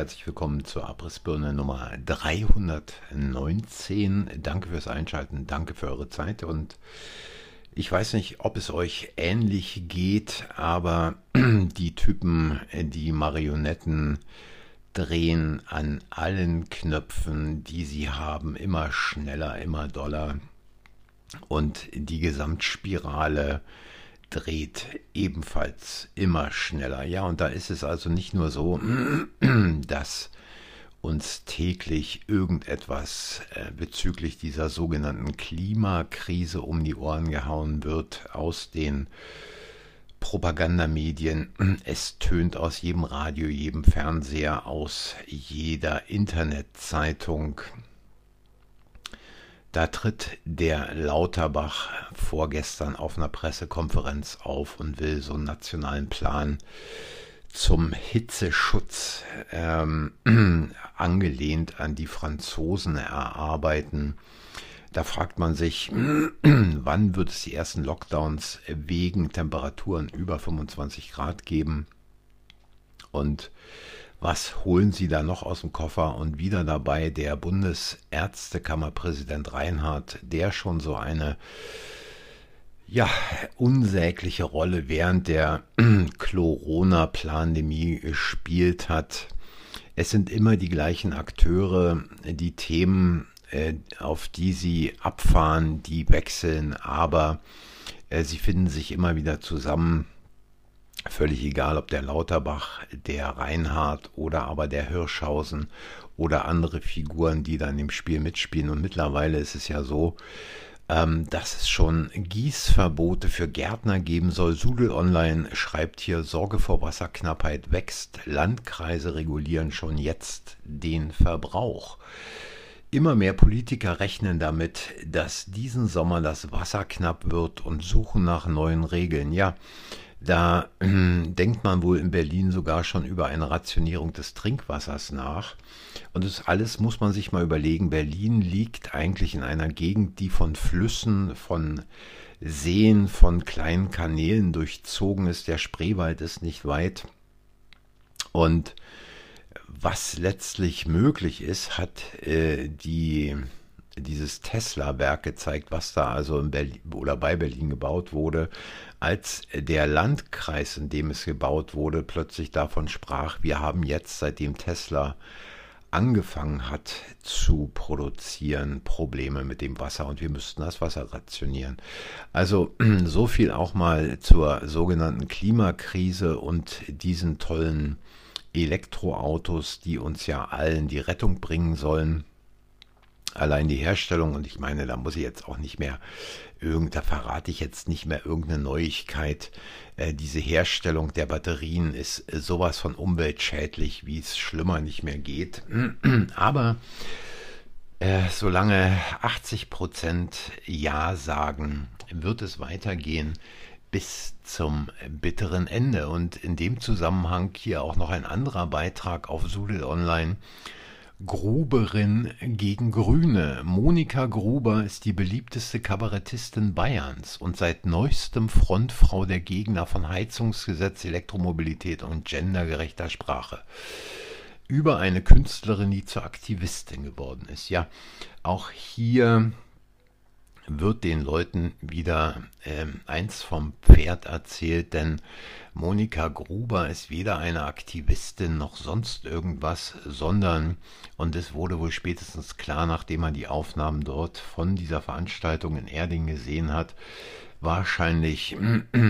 herzlich willkommen zur Abrissbirne Nummer 319. Danke fürs Einschalten, danke für eure Zeit und ich weiß nicht, ob es euch ähnlich geht, aber die Typen, die Marionetten drehen an allen Knöpfen, die sie haben, immer schneller, immer doller und die Gesamtspirale dreht ebenfalls immer schneller. Ja, und da ist es also nicht nur so, dass uns täglich irgendetwas äh, bezüglich dieser sogenannten Klimakrise um die Ohren gehauen wird aus den Propagandamedien. Es tönt aus jedem Radio, jedem Fernseher, aus jeder Internetzeitung. Da tritt der Lauterbach vorgestern auf einer Pressekonferenz auf und will so einen nationalen Plan zum Hitzeschutz ähm, angelehnt an die Franzosen erarbeiten. Da fragt man sich, wann wird es die ersten Lockdowns wegen Temperaturen über 25 Grad geben? Und was holen Sie da noch aus dem Koffer? Und wieder dabei der Bundesärztekammerpräsident Reinhardt, der schon so eine ja, unsägliche Rolle während der Corona-Pandemie gespielt hat. Es sind immer die gleichen Akteure, die Themen, äh, auf die sie abfahren, die wechseln, aber äh, sie finden sich immer wieder zusammen. Völlig egal, ob der Lauterbach, der Reinhardt oder aber der Hirschhausen oder andere Figuren, die dann im Spiel mitspielen. Und mittlerweile ist es ja so, ähm, dass es schon Gießverbote für Gärtner geben soll. Sudel Online schreibt hier, Sorge vor Wasserknappheit wächst. Landkreise regulieren schon jetzt den Verbrauch. Immer mehr Politiker rechnen damit, dass diesen Sommer das Wasser knapp wird und suchen nach neuen Regeln. Ja, da äh, denkt man wohl in Berlin sogar schon über eine Rationierung des Trinkwassers nach. Und das alles muss man sich mal überlegen. Berlin liegt eigentlich in einer Gegend, die von Flüssen, von Seen, von kleinen Kanälen durchzogen ist. Der Spreewald ist nicht weit. Und was letztlich möglich ist, hat äh, die dieses Tesla-Werk gezeigt, was da also in Berlin oder bei Berlin gebaut wurde, als der Landkreis, in dem es gebaut wurde, plötzlich davon sprach, wir haben jetzt, seitdem Tesla angefangen hat zu produzieren, Probleme mit dem Wasser und wir müssten das Wasser rationieren. Also so viel auch mal zur sogenannten Klimakrise und diesen tollen Elektroautos, die uns ja allen die Rettung bringen sollen allein die Herstellung, und ich meine, da muss ich jetzt auch nicht mehr irgend, da verrate ich jetzt nicht mehr irgendeine Neuigkeit. Äh, diese Herstellung der Batterien ist äh, sowas von umweltschädlich, wie es schlimmer nicht mehr geht. Aber äh, solange 80 Prozent Ja sagen, wird es weitergehen bis zum bitteren Ende. Und in dem Zusammenhang hier auch noch ein anderer Beitrag auf Sudel Online Gruberin gegen Grüne. Monika Gruber ist die beliebteste Kabarettistin Bayerns und seit neuestem Frontfrau der Gegner von Heizungsgesetz, Elektromobilität und gendergerechter Sprache. Über eine Künstlerin, die zur Aktivistin geworden ist. Ja, auch hier wird den Leuten wieder äh, eins vom Pferd erzählt, denn Monika Gruber ist weder eine Aktivistin noch sonst irgendwas, sondern, und es wurde wohl spätestens klar, nachdem man die Aufnahmen dort von dieser Veranstaltung in Erding gesehen hat, wahrscheinlich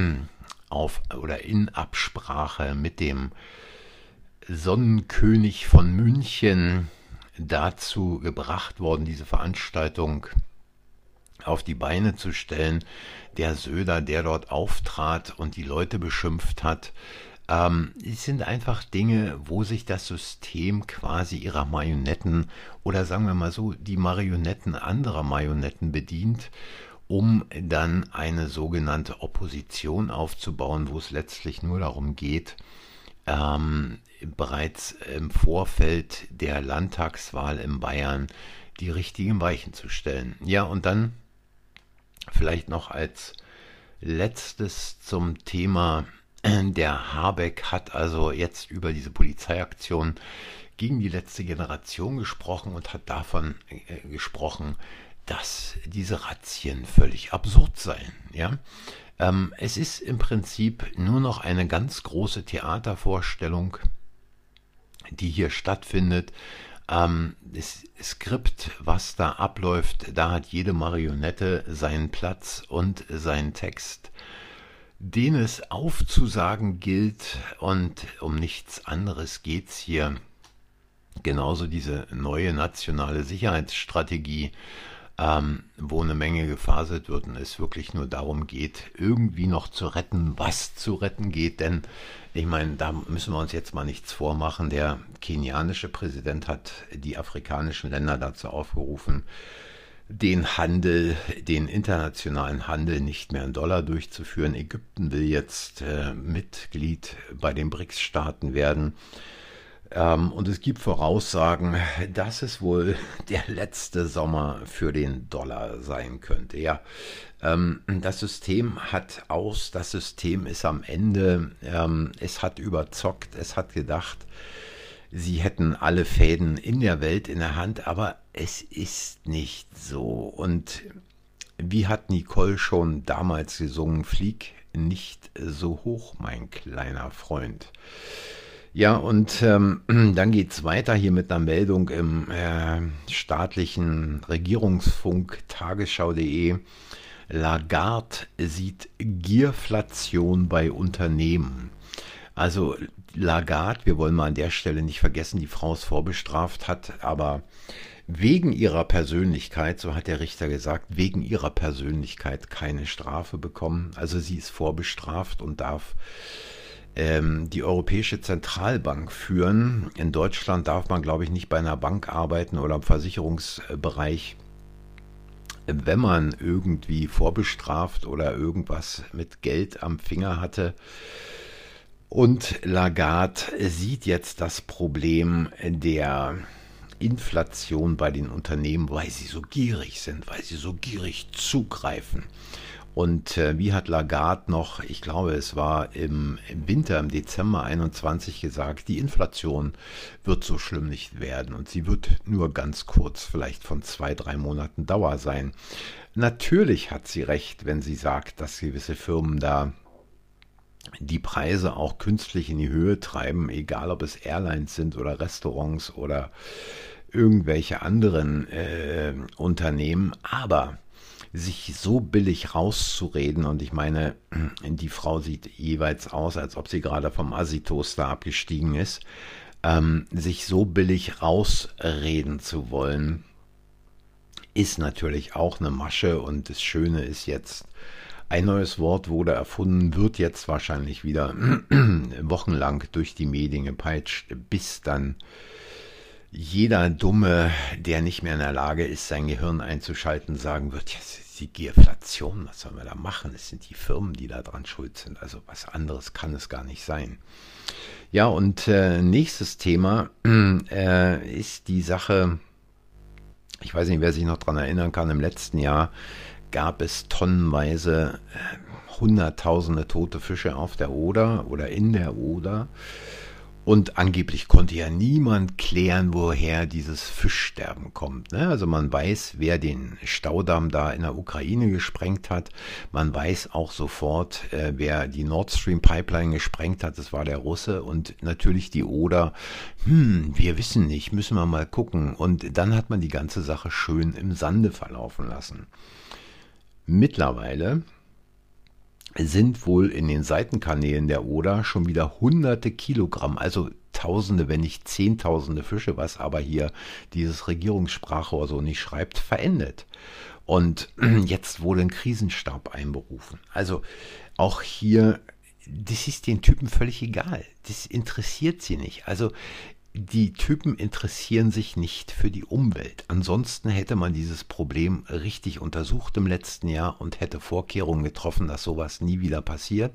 auf oder in Absprache mit dem Sonnenkönig von München dazu gebracht worden, diese Veranstaltung auf die Beine zu stellen. Der Söder, der dort auftrat und die Leute beschimpft hat, ähm, es sind einfach Dinge, wo sich das System quasi ihrer Marionetten oder sagen wir mal so, die Marionetten anderer Marionetten bedient, um dann eine sogenannte Opposition aufzubauen, wo es letztlich nur darum geht, ähm, bereits im Vorfeld der Landtagswahl in Bayern die richtigen Weichen zu stellen. Ja, und dann Vielleicht noch als letztes zum Thema Der Habeck hat also jetzt über diese Polizeiaktion gegen die letzte Generation gesprochen und hat davon äh, gesprochen, dass diese Razzien völlig absurd seien. Ja? Ähm, es ist im Prinzip nur noch eine ganz große Theatervorstellung, die hier stattfindet. Ähm, das Skript, was da abläuft, da hat jede Marionette seinen Platz und seinen Text, den es aufzusagen gilt. Und um nichts anderes geht's hier. Genauso diese neue nationale Sicherheitsstrategie ähm, wo eine Menge gefaselt wird und es wirklich nur darum geht, irgendwie noch zu retten, was zu retten geht. Denn ich meine, da müssen wir uns jetzt mal nichts vormachen. Der kenianische Präsident hat die afrikanischen Länder dazu aufgerufen, den Handel, den internationalen Handel nicht mehr in Dollar durchzuführen. Ägypten will jetzt äh, Mitglied bei den BRICS-Staaten werden. Ähm, und es gibt Voraussagen, dass es wohl der letzte Sommer für den Dollar sein könnte. Ja, ähm, das System hat aus, das System ist am Ende, ähm, es hat überzockt, es hat gedacht, sie hätten alle Fäden in der Welt in der Hand, aber es ist nicht so. Und wie hat Nicole schon damals gesungen, flieg nicht so hoch, mein kleiner Freund. Ja, und ähm, dann geht's weiter hier mit einer Meldung im äh, staatlichen Regierungsfunk tagesschau.de. Lagarde sieht Gierflation bei Unternehmen. Also Lagarde, wir wollen mal an der Stelle nicht vergessen, die Frau ist vorbestraft, hat aber wegen ihrer Persönlichkeit, so hat der Richter gesagt, wegen ihrer Persönlichkeit keine Strafe bekommen. Also sie ist vorbestraft und darf ähm, die Europäische Zentralbank führen. In Deutschland darf man, glaube ich, nicht bei einer Bank arbeiten oder im Versicherungsbereich, wenn man irgendwie vorbestraft oder irgendwas mit Geld am Finger hatte. Und Lagarde sieht jetzt das Problem der Inflation bei den Unternehmen, weil sie so gierig sind, weil sie so gierig zugreifen. Und äh, wie hat Lagarde noch, ich glaube, es war im, im, Winter, im Dezember 21 gesagt, die Inflation wird so schlimm nicht werden und sie wird nur ganz kurz, vielleicht von zwei, drei Monaten Dauer sein. Natürlich hat sie recht, wenn sie sagt, dass gewisse Firmen da die Preise auch künstlich in die Höhe treiben, egal ob es Airlines sind oder Restaurants oder irgendwelche anderen äh, Unternehmen. Aber sich so billig rauszureden. Und ich meine, die Frau sieht jeweils aus, als ob sie gerade vom Assi-Toaster abgestiegen ist. Ähm, sich so billig rausreden zu wollen, ist natürlich auch eine Masche. Und das Schöne ist jetzt, ein neues Wort wurde erfunden, wird jetzt wahrscheinlich wieder wochenlang durch die Medien gepeitscht, bis dann jeder Dumme, der nicht mehr in der Lage ist, sein Gehirn einzuschalten, sagen wird, ja, die Gierflation, was sollen wir da machen? Es sind die Firmen, die da dran schuld sind. Also was anderes kann es gar nicht sein. Ja, und äh, nächstes Thema äh, ist die Sache, ich weiß nicht, wer sich noch daran erinnern kann, im letzten Jahr gab es tonnenweise äh, hunderttausende tote Fische auf der Oder oder in der Oder. Und angeblich konnte ja niemand klären, woher dieses Fischsterben kommt. Ne? Also man weiß, wer den Staudamm da in der Ukraine gesprengt hat. Man weiß auch sofort, äh, wer die Nord Stream Pipeline gesprengt hat. Das war der Russe. Und natürlich die Oder. Hm, wir wissen nicht, müssen wir mal gucken. Und dann hat man die ganze Sache schön im Sande verlaufen lassen. Mittlerweile sind wohl in den Seitenkanälen der Oder schon wieder hunderte Kilogramm, also Tausende, wenn nicht Zehntausende Fische, was aber hier dieses Regierungssprachrohr so nicht schreibt, verendet. Und jetzt wurde ein Krisenstab einberufen. Also auch hier, das ist den Typen völlig egal. Das interessiert sie nicht. Also die Typen interessieren sich nicht für die Umwelt. Ansonsten hätte man dieses Problem richtig untersucht im letzten Jahr und hätte Vorkehrungen getroffen, dass sowas nie wieder passiert.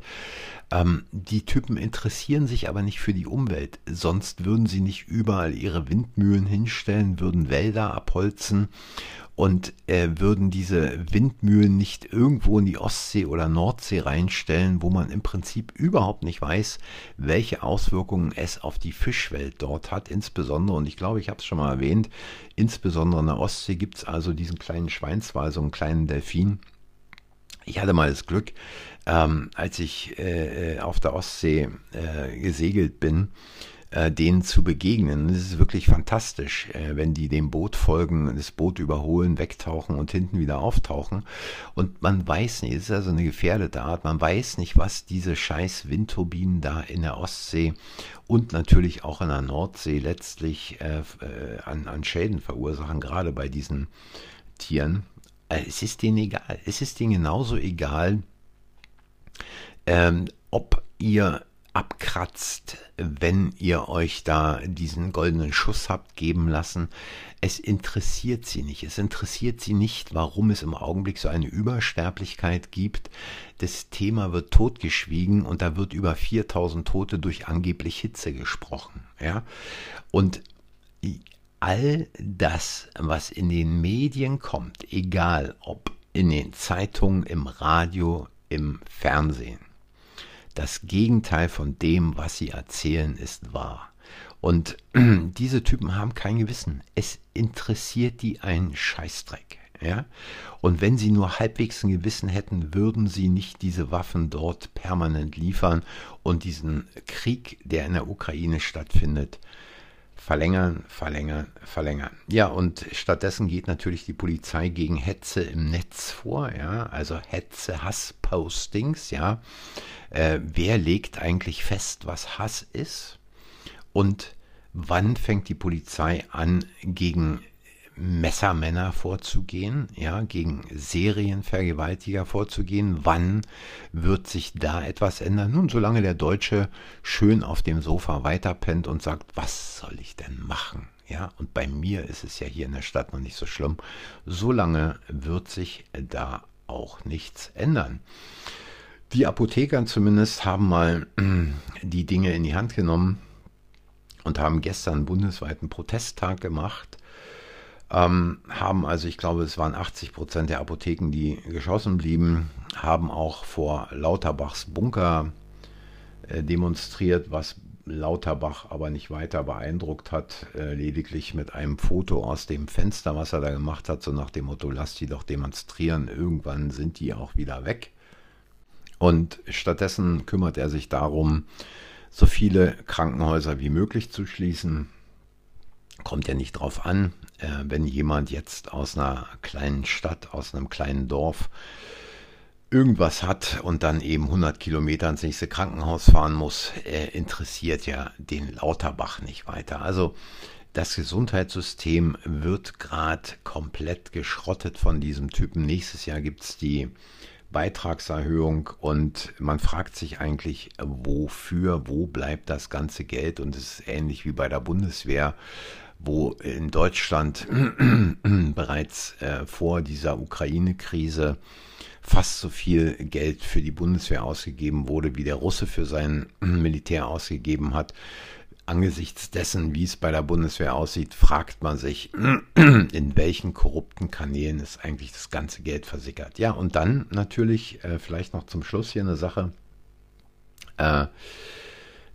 Ähm, die Typen interessieren sich aber nicht für die Umwelt. Sonst würden sie nicht überall ihre Windmühlen hinstellen, würden Wälder abholzen und äh, würden diese Windmühlen nicht irgendwo in die Ostsee oder Nordsee reinstellen, wo man im Prinzip überhaupt nicht weiß, welche Auswirkungen es auf die Fischwelt dort hat, insbesondere, und ich glaube, ich habe es schon mal erwähnt, insbesondere in der Ostsee gibt es also diesen kleinen Schweinswal, so einen kleinen Delfin. Ich hatte mal das Glück, ähm, als ich äh, auf der Ostsee äh, gesegelt bin, äh, denen zu begegnen. Es ist wirklich fantastisch, äh, wenn die dem Boot folgen, das Boot überholen, wegtauchen und hinten wieder auftauchen. Und man weiß nicht, es ist also eine gefährdete Art, man weiß nicht, was diese scheiß Windturbinen da in der Ostsee und natürlich auch in der Nordsee letztlich äh, äh an, an Schäden verursachen, gerade bei diesen Tieren. Äh, es ist denen egal. Es ist denen genauso egal, ähm, ob ihr abkratzt, wenn ihr euch da diesen goldenen Schuss habt geben lassen. Es interessiert sie nicht. Es interessiert sie nicht, warum es im Augenblick so eine Übersterblichkeit gibt. Das Thema wird totgeschwiegen und da wird über 4000 Tote durch angeblich Hitze gesprochen. Ja? Und all das, was in den Medien kommt, egal ob in den Zeitungen, im Radio, im Fernsehen, das Gegenteil von dem, was sie erzählen, ist wahr. Und diese Typen haben kein Gewissen. Es interessiert die einen Scheißdreck. Ja? Und wenn sie nur halbwegs ein Gewissen hätten, würden sie nicht diese Waffen dort permanent liefern und diesen Krieg, der in der Ukraine stattfindet, verlängern, verlängern, verlängern. Ja, und stattdessen geht natürlich die Polizei gegen Hetze im Netz vor, ja, also Hetze, Hasspostings, ja. Äh, wer legt eigentlich fest, was Hass ist? Und wann fängt die Polizei an, gegen Messermänner vorzugehen, ja, gegen Serienvergewaltiger vorzugehen. Wann wird sich da etwas ändern? Nun, solange der Deutsche schön auf dem Sofa weiterpennt und sagt, was soll ich denn machen? Ja, und bei mir ist es ja hier in der Stadt noch nicht so schlimm. Solange wird sich da auch nichts ändern. Die Apotheker zumindest haben mal die Dinge in die Hand genommen und haben gestern bundesweiten Protesttag gemacht ähm, haben also, ich glaube, es waren 80 Prozent der Apotheken, die geschossen blieben, haben auch vor Lauterbachs Bunker äh, demonstriert, was Lauterbach aber nicht weiter beeindruckt hat, äh, lediglich mit einem Foto aus dem Fenster, was er da gemacht hat, so nach dem Motto, lass die doch demonstrieren, irgendwann sind die auch wieder weg. Und stattdessen kümmert er sich darum, so viele Krankenhäuser wie möglich zu schließen. Kommt ja nicht drauf an äh, wenn jemand jetzt aus einer kleinen Stadt, aus einem kleinen Dorf irgendwas hat und dann eben 100 Kilometer ins nächste Krankenhaus fahren muss, äh, interessiert ja den Lauterbach nicht weiter. Also das Gesundheitssystem wird gerade komplett geschrottet von diesem Typen. Nächstes Jahr gibt es die Beitragserhöhung und man fragt sich eigentlich, wofür, wo bleibt das ganze Geld? Und es ist ähnlich wie bei der Bundeswehr wo in Deutschland bereits äh, vor dieser Ukraine-Krise fast so viel Geld für die Bundeswehr ausgegeben wurde, wie der Russe für sein Militär ausgegeben hat. Angesichts dessen, wie es bei der Bundeswehr aussieht, fragt man sich, in welchen korrupten Kanälen ist eigentlich das ganze Geld versickert. Ja, und dann natürlich, äh, vielleicht noch zum Schluss hier eine Sache. Äh,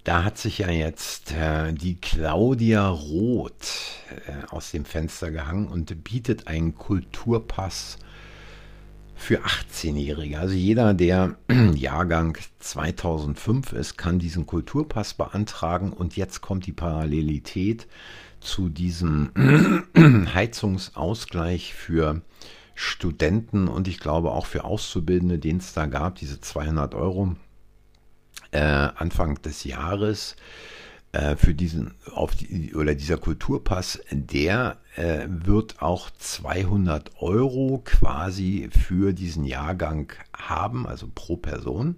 da hat sich ja jetzt äh, die Claudia Roth äh, aus dem Fenster gehangen und bietet einen Kulturpass für 18-Jährige. Also jeder, der Jahrgang 2005 ist, kann diesen Kulturpass beantragen. Und jetzt kommt die Parallelität zu diesem Heizungsausgleich für Studenten und ich glaube auch für Auszubildende, den es da gab, diese 200 Euro äh, Anfang des Jahres äh, für diesen auf die, oder dieser Kulturpass, der äh, wird auch 200 Euro quasi für diesen Jahrgang haben, also pro Person.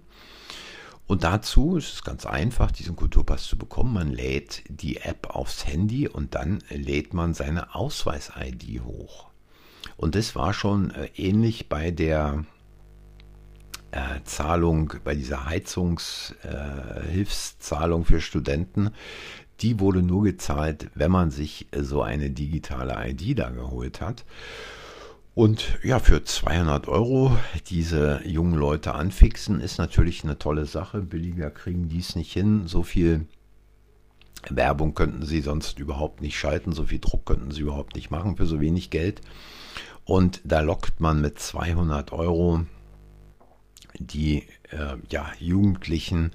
Und dazu ist es ganz einfach, diesen Kulturpass zu bekommen. Man lädt die App aufs Handy und dann lädt man seine Ausweis-ID hoch. Und das war schon äh, ähnlich bei der äh, Zahlung, bei dieser Heizungshilfszahlung äh, für Studenten, die wurde nur gezahlt, wenn man sich so eine digitale ID da geholt hat. Und ja, für 200 Euro diese jungen Leute anfixen, ist natürlich eine tolle Sache. Billiger kriegen die es nicht hin. So viel Werbung könnten sie sonst überhaupt nicht schalten. So viel Druck könnten sie überhaupt nicht machen für so wenig Geld. Und da lockt man mit 200 Euro die äh, ja, Jugendlichen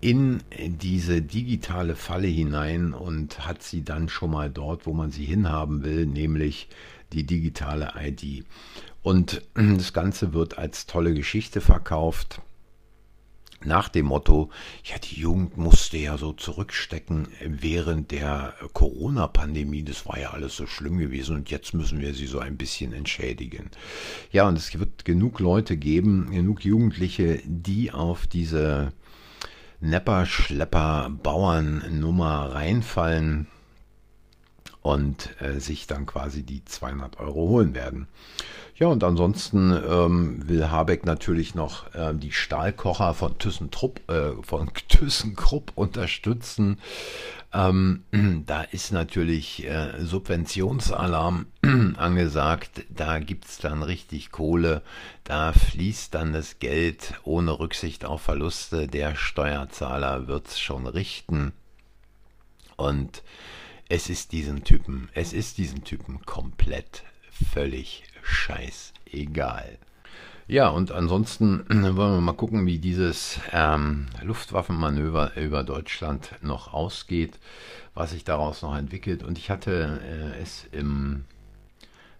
in diese digitale Falle hinein und hat sie dann schon mal dort, wo man sie hinhaben will, nämlich die digitale ID. Und das Ganze wird als tolle Geschichte verkauft. Nach dem Motto, ja, die Jugend musste ja so zurückstecken während der Corona-Pandemie. Das war ja alles so schlimm gewesen und jetzt müssen wir sie so ein bisschen entschädigen. Ja, und es wird genug Leute geben, genug Jugendliche, die auf diese Nepper, Schlepper, Bauern-Nummer reinfallen und äh, sich dann quasi die 200 Euro holen werden. Ja, und ansonsten ähm, will Habeck natürlich noch äh, die Stahlkocher von ThyssenTrupp, äh, von ThyssenKrupp unterstützen. Ähm, da ist natürlich äh, Subventionsalarm angesagt. Da gibt es dann richtig Kohle. Da fließt dann das Geld ohne Rücksicht auf Verluste. Der Steuerzahler wird es schon richten. Und es ist diesen Typen, es ist diesen Typen komplett völlig scheißegal. Ja, und ansonsten wollen wir mal gucken, wie dieses ähm, Luftwaffenmanöver über Deutschland noch ausgeht, was sich daraus noch entwickelt. Und ich hatte äh, es im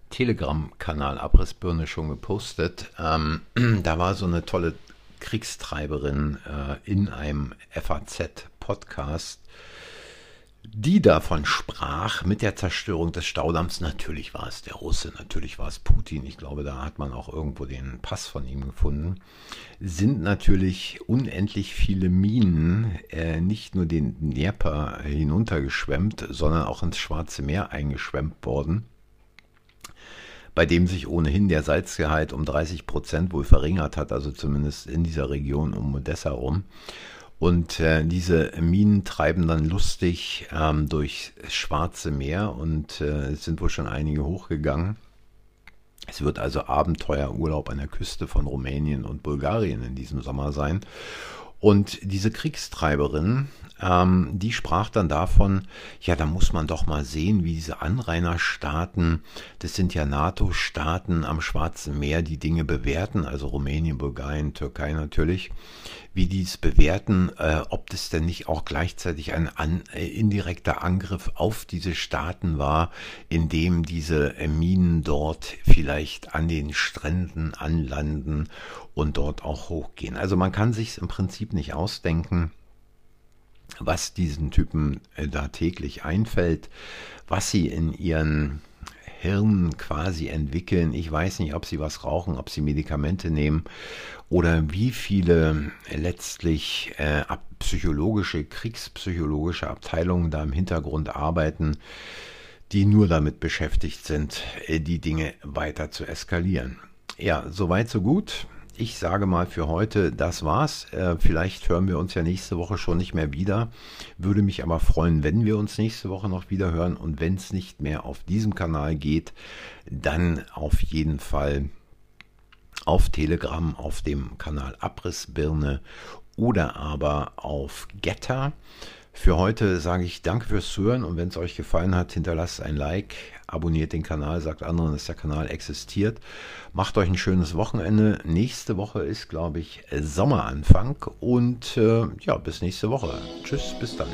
Telegram-Kanal Abrissbirne schon gepostet. Ähm, da war so eine tolle Kriegstreiberin äh, in einem FAZ-Podcast die davon sprach mit der Zerstörung des Staudamms. Natürlich war es der Russe, natürlich war es Putin. Ich glaube, da hat man auch irgendwo den Pass von ihm gefunden. Sind natürlich unendlich viele Minen äh, nicht nur den Dnieper hinuntergeschwemmt, sondern auch ins Schwarze Meer eingeschwemmt worden bei dem sich ohnehin der Salzgehalt um 30 Prozent wohl verringert hat, also zumindest in dieser Region um Odessa rum. Und äh, diese Minen treiben dann lustig ähm, durch Schwarze Meer und äh, sind wohl schon einige hochgegangen. Es wird also Abenteuerurlaub an der Küste von Rumänien und Bulgarien in diesem Sommer sein. Und diese Kriegstreiberin, ähm, die sprach dann davon, ja, da muss man doch mal sehen, wie diese Anrainerstaaten, das sind ja NATO-Staaten am Schwarzen Meer, die Dinge bewerten, also Rumänien, Bulgarien, Türkei natürlich, wie die es bewerten, äh, ob das denn nicht auch gleichzeitig ein an, äh, indirekter Angriff auf diese Staaten war, indem diese äh, Minen dort vielleicht an den Stränden anlanden und dort auch hochgehen. Also man kann sich im Prinzip nicht ausdenken, was diesen Typen äh, da täglich einfällt, was sie in ihren Hirn quasi entwickeln. Ich weiß nicht, ob sie was rauchen, ob sie Medikamente nehmen oder wie viele letztlich äh, psychologische, kriegspsychologische Abteilungen da im Hintergrund arbeiten, die nur damit beschäftigt sind, äh, die Dinge weiter zu eskalieren. Ja, soweit, so gut ich sage mal für heute, das war's. Äh, vielleicht hören wir uns ja nächste Woche schon nicht mehr wieder. Würde mich aber freuen, wenn wir uns nächste Woche noch wieder hören. Und wenn es nicht mehr auf diesem Kanal geht, dann auf jeden Fall auf Telegram, auf dem Kanal Abrissbirne oder aber auf Getter. Für heute sage ich danke fürs Zuhören und wenn es euch gefallen hat, hinterlasst ein Like, abonniert den Kanal, sagt anderen, dass der Kanal existiert. Macht euch ein schönes Wochenende. Nächste Woche ist, glaube ich, Sommeranfang und äh, ja, bis nächste Woche. Tschüss, bis dann.